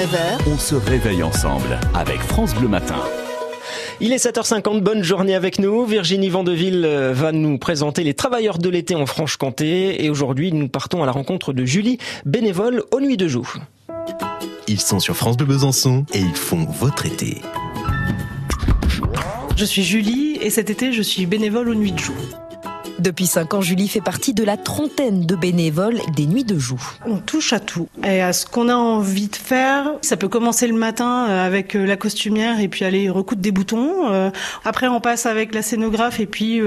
9h, On se réveille ensemble avec France Bleu Matin. Il est 7h50, bonne journée avec nous. Virginie Vandeville euh, va nous présenter les travailleurs de l'été en Franche-Comté. Et aujourd'hui, nous partons à la rencontre de Julie, bénévole aux Nuits de Joux. Ils sont sur France Bleu Besançon et ils font votre été. Je suis Julie et cet été je suis bénévole aux Nuits de Joux. Depuis 5 ans, Julie fait partie de la trentaine de bénévoles des Nuits de Joux. On touche à tout et à ce qu'on a envie de faire. Ça peut commencer le matin euh, avec euh, la costumière et puis aller recoudre des boutons. Euh, Après on passe avec la scénographe et puis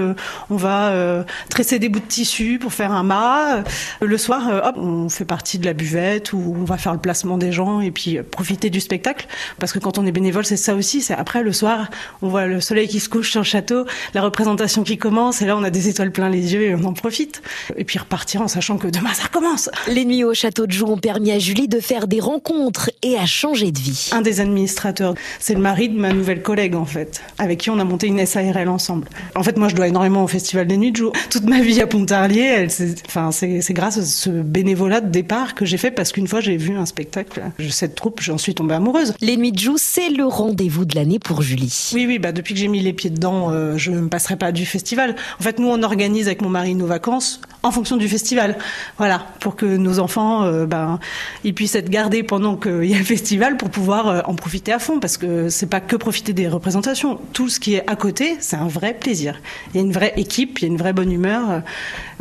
on va tresser des bouts de tissu pour faire un mât. Le soir, on fait partie de la buvette où on va faire le placement des gens et puis profiter du spectacle. Parce que quand on est bénévole, c'est ça aussi. C'est après le soir, on voit le soleil qui se couche sur le château, la représentation qui commence et là on a des étoiles plein les yeux et on en profite. Et puis repartir en sachant que demain ça recommence. Les nuits au château de Joux ont permis à Julie de faire des rencontres et à changer de vie. Un des administrateurs, c'est le mari de ma nouvelle collègue en fait, avec qui on a monté une SARL ensemble. En fait, moi, je dois énormément au Festival des Nuits de Joux. Toute ma vie à Pontarlier, elle, c'est, enfin, c'est, c'est grâce à ce bénévolat de départ que j'ai fait parce qu'une fois j'ai vu un spectacle, cette troupe, j'en suis tombée amoureuse. Les Nuits de Joux, c'est le rendez-vous de l'année pour Julie. Oui, oui, bah depuis que j'ai mis les pieds dedans, euh, je ne me passerai pas du festival. En fait, nous, on organise avec mon mari nos vacances en fonction du festival. Voilà, pour que nos enfants, euh, ben, ils puissent être gardés pendant qu'il y a le festival pour pouvoir euh, en profiter à fond, parce que c'est pas que profiter des représentations. Tout ce qui est à côté, c'est un vrai plaisir. Il y a une vraie équipe, il y a une vraie bonne humeur.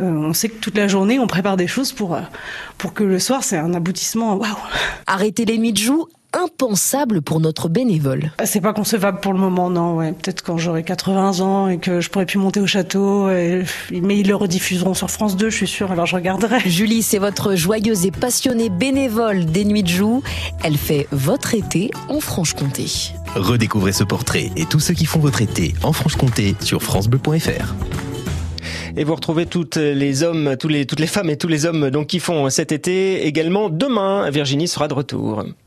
Euh, on sait que toute la journée, on prépare des choses pour pour que le soir, c'est un aboutissement. Waouh! Arrêter les Nuits de Joux, impensable pour notre bénévole. C'est pas concevable pour le moment, non. Ouais. Peut-être quand j'aurai 80 ans et que je pourrai plus monter au château. et- Mais ils le rediffuseront sur France 2, je suis sûre. Alors je regarderai. Julie, c'est votre joyeuse et passionnée bénévole des Nuits de Joux. Elle fait votre été en Franche-Comté. Redécouvrez ce portrait et tous ceux qui font votre été en Franche-Comté sur francebleu.fr. Et vous retrouvez toutes les hommes, tous les, toutes les femmes et tous les hommes donc qui font cet été également demain. Virginie sera de retour.